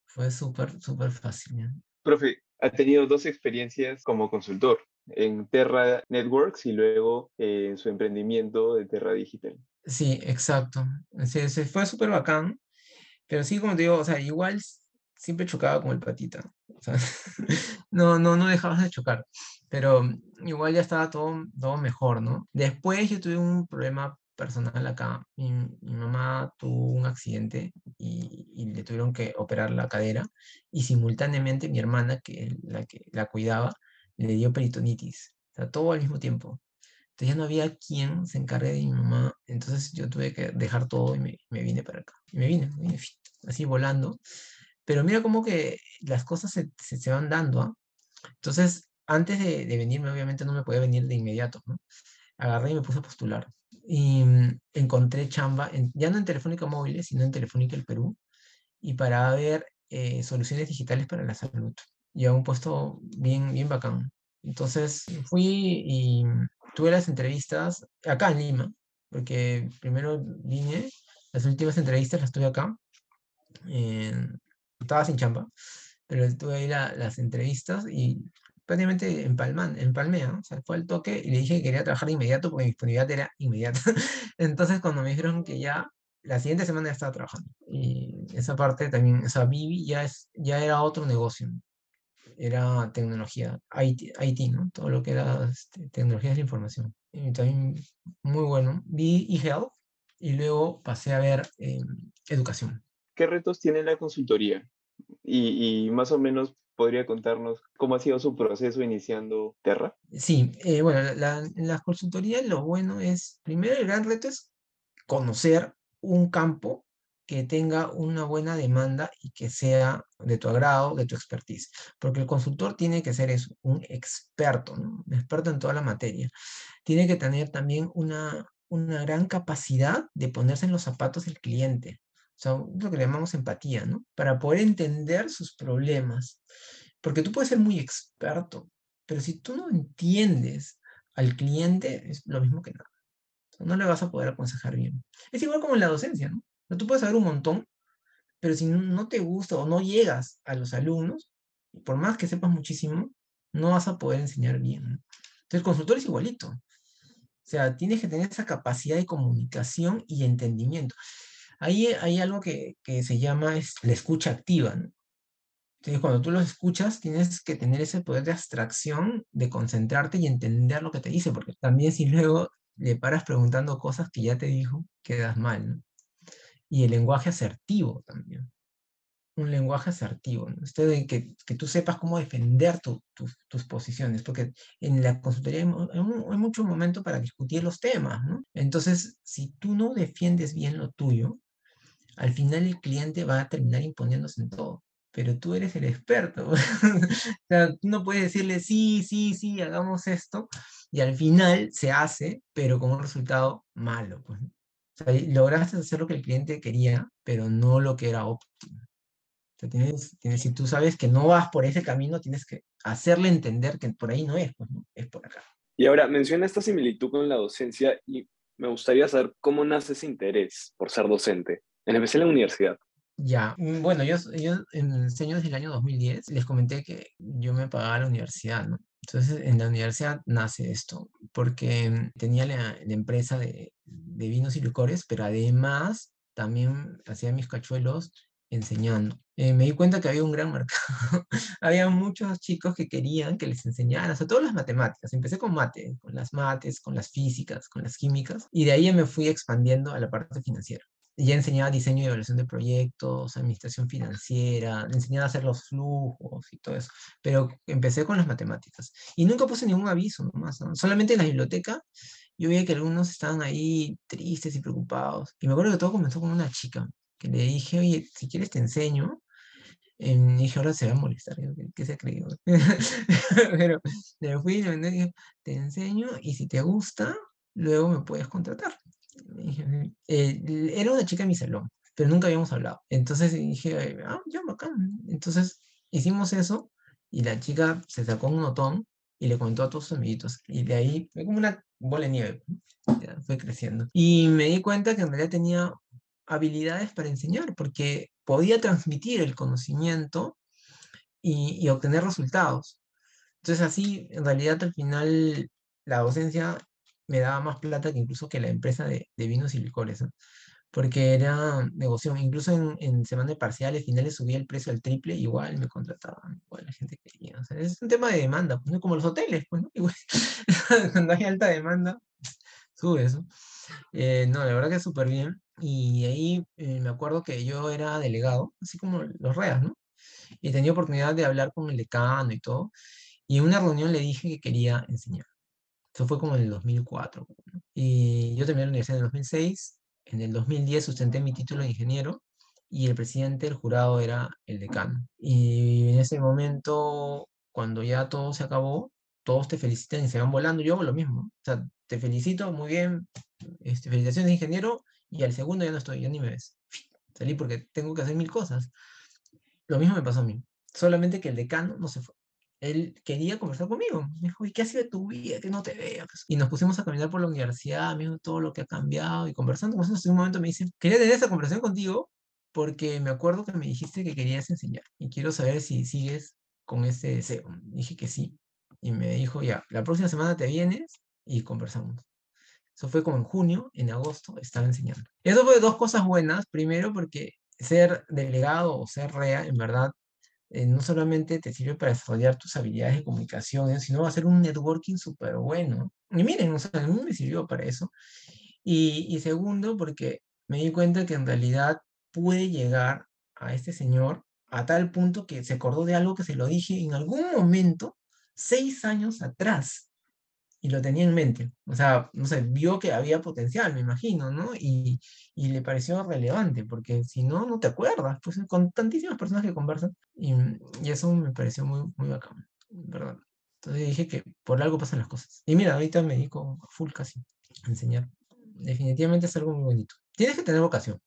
fue súper, súper fácil. ¿ya? Profe, ha tenido dos experiencias como consultor, en Terra Networks y luego eh, en su emprendimiento de Terra Digital. Sí, exacto. Se, fue súper bacán, pero sí, como te digo, o sea, igual siempre chocaba con el patita. No, no, no dejabas de chocar, pero igual ya estaba todo, todo mejor, ¿no? Después yo tuve un problema personal acá. Mi, mamá tuvo un accidente y, le tuvieron que operar la cadera y simultáneamente mi hermana, que la que la cuidaba, le dio peritonitis. O todo al mismo tiempo. Entonces ya no había quien se encargue de mi mamá. Entonces yo tuve que dejar todo y me, me vine para acá. Y me vine, vine, así volando. Pero mira cómo que las cosas se, se, se van dando. ¿ah? Entonces, antes de, de venirme, obviamente no me podía venir de inmediato. ¿no? Agarré y me puse a postular. Y mm, encontré chamba, en- ya no en Telefónica Móviles, sino en Telefónica El Perú. Y para ver eh, soluciones digitales para la salud. Y a un puesto bien, bien bacán. Entonces fui y tuve las entrevistas acá en Lima, porque primero vine, las últimas entrevistas las tuve acá, en- estaba sin chamba, pero tuve ahí la- las entrevistas y prácticamente empalman, empalmé, ¿ah? O sea, fue al toque y le dije que quería trabajar de inmediato porque mi disponibilidad era inmediata. Entonces cuando me dijeron que ya la siguiente semana ya estaba trabajando y esa parte también, o sea, Vivi ya, es, ya era otro negocio, era tecnología, IT, IT, ¿no? Todo lo que era este, tecnologías de la información. Y también muy bueno. Vi eHealth y luego pasé a ver eh, educación. ¿Qué retos tiene la consultoría? Y, y más o menos podría contarnos cómo ha sido su proceso iniciando Terra. Sí, eh, bueno, la, la- las consultorías lo bueno es, primero el gran reto es conocer un campo que tenga una buena demanda y que sea de tu agrado, de tu expertise. Porque el consultor tiene que ser eso, un experto, ¿no? Un experto en toda la materia. Tiene que tener también una, una gran capacidad de ponerse en los zapatos del cliente. O sea, lo que llamamos empatía, ¿no? Para poder entender sus problemas. Porque tú puedes ser muy experto, pero si tú no entiendes al cliente, es lo mismo que nada. No le vas a poder aconsejar bien. Es igual como en la docencia, ¿no? O sea, tú puedes saber un montón, pero si no- no te gusta o no llegas a los alumnos, por más que sepas muchísimo, no vas a poder enseñar bien. ¿no? Entonces, el consultor es igualito. O sea, tienes que tener esa capacidad de comunicación y entendimiento. Ahí hay algo que, que se llama es, la escucha activa. ¿no? Entonces, cuando tú los escuchas, tienes que tener ese poder de abstracción, de concentrarte y entender lo que te dice, porque también si luego le paras preguntando cosas que ya te dijo, quedas mal. ¿no? Y el lenguaje asertivo también. un lenguaje asertivo, ¿no? Esto de que, que tú sepas cómo defender tu- tus- tus posiciones, porque en la consultoría hay, hay hay mucho momento para discutir los temas, ¿no? Entonces, si tú no defiendes bien lo tuyo, al final el cliente va a terminar imponiéndose en todo, pero tú eres el experto. O sea, tú no puedes decirle, sí, sí, sí, hagamos esto, y al final se hace, pero con un resultado malo. pues. Lograste hacer lo que el cliente quería, pero no lo que era óptimo. Tienes, si tú sabes que no vas por ese camino, tienes que hacerle entender que por ahí no es, pues, ¿no? es por acá. Y ahora, menciona esta similitud con la docencia y me gustaría saber cómo nace ese interés por ser docente, en especial en la universidad. Ya, mm, bueno, yo, yo desde el año 2010. Les comenté que yo me pagaba la universidad, ¿no? Entonces, en la universidad nace esto, porque tenía la, la empresa de, de vinos y licores, pero además también hacía mis cachuelos enseñando. Eh, me di cuenta que había un gran mercado. Había muchos chicos que querían que les enseñara, sobre todo las matemáticas. Empecé con mate, con las mates, con las físicas, con las químicas, y de ahí me fui expandiendo a la parte financiera ya enseñaba diseño y evaluación de proyectos, administración financiera, enseñaba a hacer los flujos y todo eso. Pero empecé con las matemáticas. Y nunca puse ningún aviso nomás, ¿no? Solamente en la biblioteca yo veía que algunos estaban ahí tristes y preocupados. Y me acuerdo que todo comenzó con una chica, que le dije, oye, si quieres te enseño. Y dije, ahora se va a molestar, ¿qué, se ha creído? Pero le fui y le dije, te enseño y si te gusta, luego me puedes contratar. Eh, era una chica en mi salón, pero nunca habíamos hablado. Entonces dije, ah, ya, bacán. Entonces hicimos eso y la chica se sacó un notón y le contó a todos sus amiguitos. Y de ahí fue como una bola de nieve, ya, fue creciendo. Y me di cuenta que en realidad tenía habilidades para enseñar, porque podía transmitir el conocimiento y, y obtener resultados. Entonces así, en realidad al final la docencia me daba más plata que incluso que la empresa de, vinos y licores. Porque era negocio, incluso en, en parciales, finales subía el precio al triple, igual me contrataban, igual la gente quería. O es un tema de demanda, pues. Como los hoteles, pues, cuando hay alta demanda, sube eso. Eh, no, la verdad que súper bien. Y ahí eh, me acuerdo que yo era delegado, así como los REAS, ¿no? Y tenía oportunidad de hablar con el decano y todo. Y en una reunión le dije que quería enseñar. Eso fue como en el 2004. ¿no? Y yo terminé la universidad en el 2006. En el 2010 sustenté mi título de ingeniero y el presidente del jurado era el decano. Y en ese momento, cuando ya todo se acabó, todos te felicitan y se van volando. Yo hago lo mismo. O sea, te felicito, muy bien, este, felicitaciones ingeniero, y al segundo ya no estoy, ya ni me ves. Salí porque tengo que hacer mil cosas. Lo mismo me pasó a mí, solamente que el decano no se fue. Él quería conversar conmigo. Me dijo, ¿y qué ha sido de tu vida? Que no te veo. Y nos pusimos a caminar por la universidad, me todo lo que ha cambiado y conversando. Entonces, en un momento me dice, quería tener esta conversación contigo porque me acuerdo que me dijiste que querías enseñar y quiero saber si sigues con ese deseo. Dije que sí. Y me dijo, ya, la próxima semana te vienes y conversamos. Eso fue como en junio, en agosto estaba enseñando. Eso fue dos cosas buenas. Primero, porque ser delegado o ser REA, en verdad, eh, no solamente te sirve para desarrollar tus habilidades de comunicación, sino va a ser un networking súper bueno. Y miren, o sea, a mí me sirvió para eso. Y, y segundo, porque me di cuenta que en realidad pude llegar a este señor a tal punto que se acordó de algo que se lo dije en algún momento, seis años atrás lo tenía en mente. O sea, no sé, vio que había potencial, me imagino, ¿no? Y, y le pareció relevante, porque si no, no te acuerdas, pues con tantísimas personas que conversan. Y, y eso me pareció muy, muy bacán, ¿verdad? Entonces dije que por algo pasan las cosas. Y mira, ahorita me dedico full casi a enseñar. Definitivamente es algo muy bonito. Tienes que tener vocación,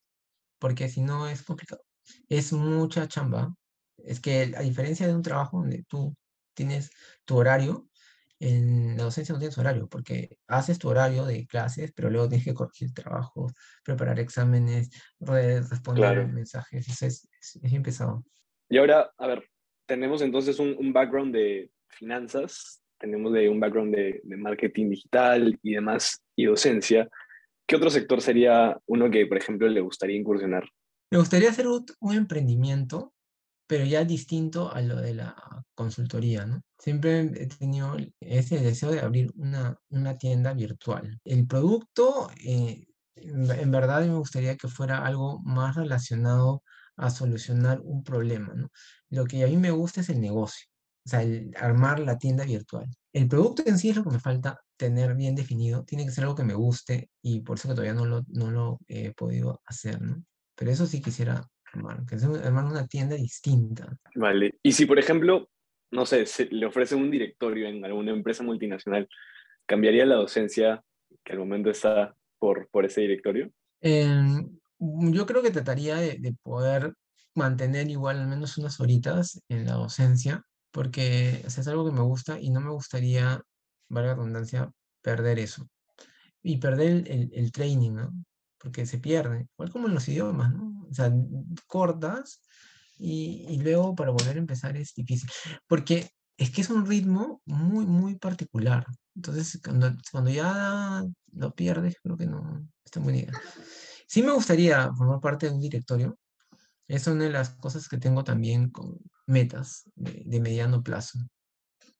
porque si no es complicado. Es mucha chamba. Es que a diferencia de un trabajo donde tú tienes tu horario, en la docencia no tienes horario, porque haces tu horario de clases, pero luego tienes que corregir trabajos, preparar exámenes, re- responder Claro. mensajes, es, es, es bien pesado. Y ahora, a ver, tenemos entonces un, un background de finanzas, tenemos de un background de, de marketing digital y demás, y docencia. ¿Qué otro sector sería uno que, por ejemplo, le gustaría incursionar? Me gustaría hacer un, un emprendimiento, pero ya distinto a lo de la consultoría, ¿no? Siempre he tenido ese deseo de abrir una, una tienda virtual. El producto, eh, en verdad me gustaría que fuera algo más relacionado a solucionar un problema, ¿no? Lo que a mí me gusta es el negocio, o sea, el armar la tienda virtual. El producto en sí es lo que me falta tener bien definido, tiene que ser algo que me guste y por eso que todavía no lo, no lo he podido hacer, ¿no? Pero eso sí quisiera armar, que es armar una tienda distinta. Vale, y si por ejemplo, no sé, se le ofrecen un directorio en alguna empresa multinacional, ¿cambiaría la docencia que al momento está por, por ese directorio? Em, yo creo que trataría de, de poder mantener igual al menos unas horitas en la docencia, porque o sea, es algo que me gusta y no me gustaría, valga la redundancia, perder eso. Y perder el, el- el training, ¿no? Porque se pierde, igual como en los idiomas, ¿no? O sea, cortas y, y luego para volver a empezar es difícil, porque es que es un ritmo muy, muy particular. Entonces, cuando, cuando ya lo pierdes, creo que no es tan buena idea. Sí me gustaría formar parte de un directorio. Es una de las cosas que tengo también con metas de, de mediano plazo.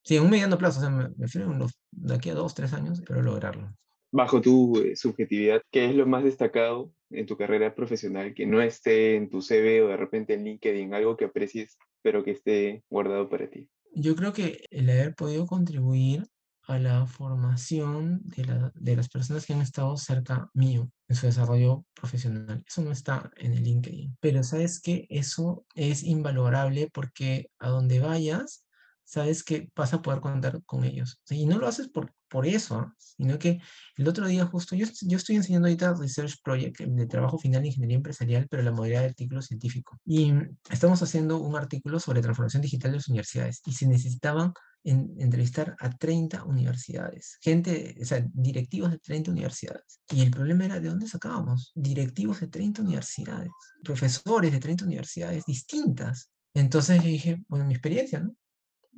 Sí, un mediano plazo, o sea, me, refiero a unos- de aquí a dos, tres años, espero lograrlo. Bajo tu eh, subjetividad, ¿qué es lo más destacado en tu carrera profesional que no esté en tu CV o de repente en LinkedIn, algo que aprecies, pero que esté guardado para ti? Yo creo que el haber podido contribuir a la formación de, la- de las personas que han estado cerca mío en su desarrollo profesional, eso no está en el LinkedIn. Pero sabes que eso es invalorable porque a donde vayas, sabes que vas a poder contar con ellos. Y no lo haces por, por eso, sino que el otro día justo, yo, yo estoy enseñando ahorita Research Project de trabajo final de ingeniería empresarial, pero la modalidad de artículo científico. Y estamos haciendo un artículo sobre transformación digital de las universidades y se necesitaban en- entrevistar a 30 universidades, gente, o sea, directivos de 30 universidades. Y el problema era de dónde sacábamos directivos de 30 universidades, profesores de 30 universidades distintas. Entonces yo dije, bueno, mi experiencia, ¿no?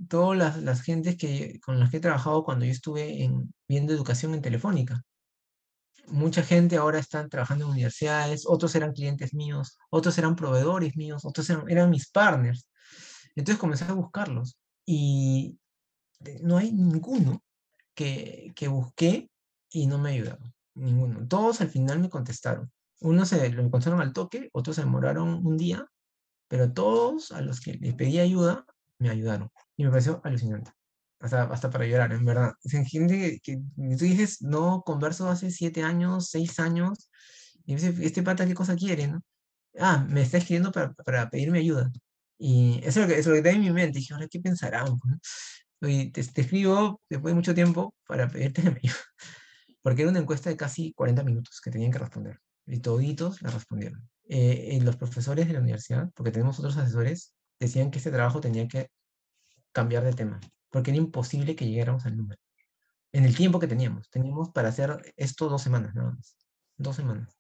Todas las, las gentes que, con las que he trabajado cuando yo estuve en, viendo educación en Telefónica. Mucha gente ahora están trabajando en universidades, otros eran clientes míos, otros eran proveedores míos, otros eran, eran mis partners. Entonces comencé a buscarlos y de- no hay ninguno que, que busqué y no me ayudaron. Ninguno. Todos al final me contestaron. Unos se lo contestaron al toque, otros se demoraron un día, pero todos a los que les pedí ayuda me ayudaron. Y me pareció alucinante. Hasta, hasta para llorar, en verdad. Sea, gente que, que tú dices, no converso hace siete años, seis años, y dices, este pata, ¿qué cosa quiere, no? Ah, me está escribiendo para, para pedirme ayuda. Y eso es lo que, es lo que está en mi mente. Dije, ahora, ¿qué pensarán? Oye, te, te escribo después de mucho tiempo para pedirte que me. Porque era una encuesta de casi 40 minutos que tenían que responder. Y toditos la respondieron. Eh, eh, los profesores de la universidad, porque tenemos otros asesores, decían que este trabajo tenía que cambiar de tema, porque era imposible que llegáramos al número. En el tiempo que teníamos, teníamos para hacer esto dos semanas, nada más. Dos semanas.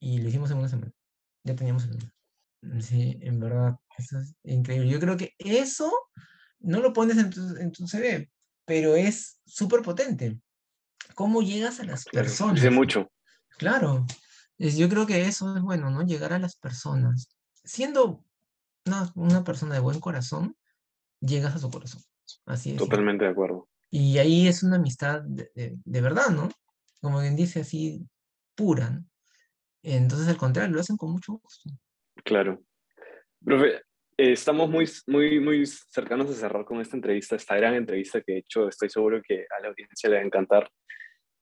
Y lo hicimos en una semana. Ya teníamos el número. Sí, en verdad, eso es increíble. Yo creo que eso no lo pones en tu, en tu CV, pero es súper potente. ¿Cómo llegas a las Claro, dice personas? mucho. Claro, yo creo que eso es bueno, ¿no? Llegar a las personas. Siendo una, una persona de buen corazón, llegas a su corazón. Así es. Totalmente de acuerdo. Y ahí es una amistad de, de- de verdad, ¿no? Como quien dice así, pura, ¿no? Entonces, al contrario, lo hacen con mucho gusto. Claro. Profe, eh, estamos muy, muy, muy cercanos a cerrar con esta entrevista, esta gran entrevista que he hecho. Estoy seguro que a la audiencia le va a encantar.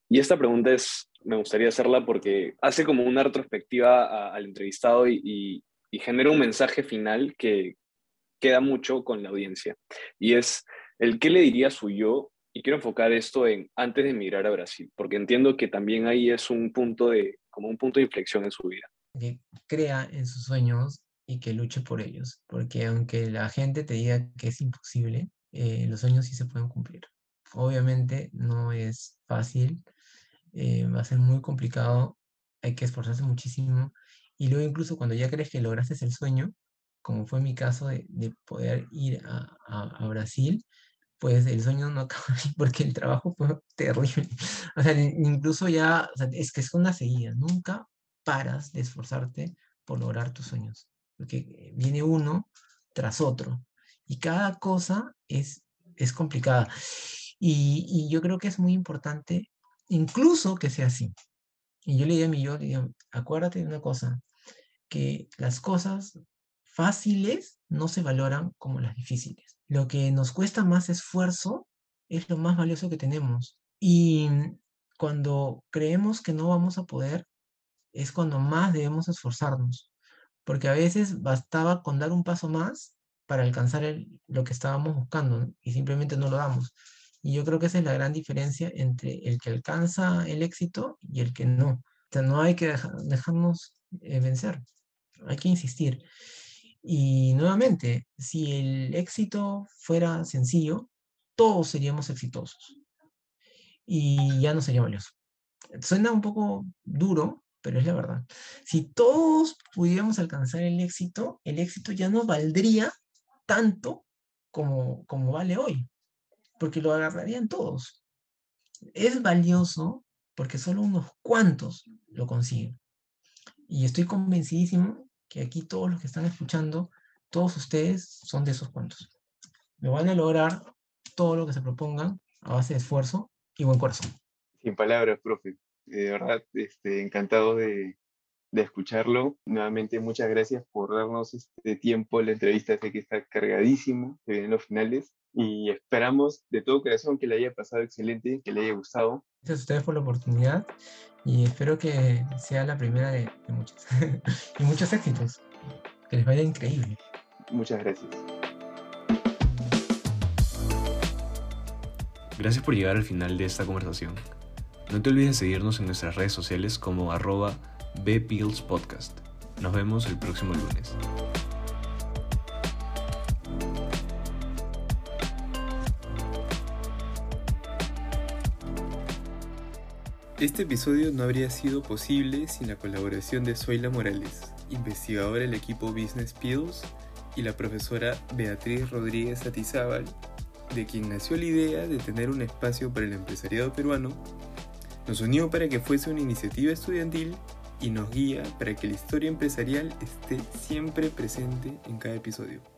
Y esta pregunta es, me gustaría hacerla porque hace como una retrospectiva a- al entrevistado y, y, y genera un mensaje final que queda mucho con la audiencia. Y es el qué le diría su yo, y quiero enfocar esto en antes de emigrar a Brasil, porque entiendo que también ahí es un punto de, como un punto de inflexión en su vida. Que crea en sus sueños y que luche por ellos. Porque aunque la gente te diga que es imposible, eh, los sueños sí se pueden cumplir. Obviamente no es fácil, eh, va a ser muy complicado, hay que esforzarse muchísimo. Y luego incluso cuando ya crees que lograste el sueño, como fue mi caso de, de poder ir a, a- a Brasil, pues el sueño no acaba ahí porque el trabajo fue terrible. O sea, in- incluso ya, o sea, es que es una seguida, nunca paras de esforzarte por lograr tus sueños, porque viene uno tras otro y cada cosa es, es complicada. Y, y yo creo que es muy importante incluso que sea así. Y yo le digo a mi yo, le digo, acuérdate de una cosa, que las cosas fáciles no se valoran como las difíciles. Lo que nos cuesta más esfuerzo es lo más valioso que tenemos. Y cuando creemos que no vamos a poder, es cuando más debemos esforzarnos. Porque a veces bastaba con dar un paso más para alcanzar lo que estábamos buscando y simplemente no lo damos. Y yo creo que esa es la gran diferencia entre el que alcanza el éxito y el que no. O sea, no hay que dejarnos eh, vencer, hay que insistir. Y nuevamente, si el éxito fuera sencillo, todos seríamos exitosos. Y ya no sería valioso. Suena un poco duro, pero es la verdad. Si todos pudiéramos alcanzar el éxito, el éxito ya no valdría tanto como, como vale hoy, porque lo agarrarían todos. Es valioso porque solo unos cuantos lo consiguen. Y estoy convencidísimo que aquí todos los que están escuchando, todos ustedes son de esos cuantos. Me van a lograr todo lo que se propongan a base de esfuerzo y buen corazón. Sin palabras, profe. De verdad, este, encantado de, escucharlo. Nuevamente, muchas gracias por darnos este tiempo. La entrevista sé que está cargadísimo, se vienen los finales y esperamos de todo corazón que le haya pasado excelente, que le haya gustado. Gracias a ustedes por la oportunidad y espero que sea la primera de, de muchas. y muchos éxitos. Que les vaya increíble. Muchas gracias. Gracias por llegar al final de esta conversación. No te olvides de seguirnos en nuestras redes sociales como arroba Podcast. Nos vemos el próximo lunes. Este episodio no habría sido posible sin la colaboración de Zoila Morales, investigadora del equipo Business Pills, y la profesora Beatriz Rodríguez Atizábal, de quien nació la idea de tener un espacio para el empresariado peruano, nos unió para que fuese una iniciativa estudiantil y nos guía para que la historia empresarial esté siempre presente en cada episodio.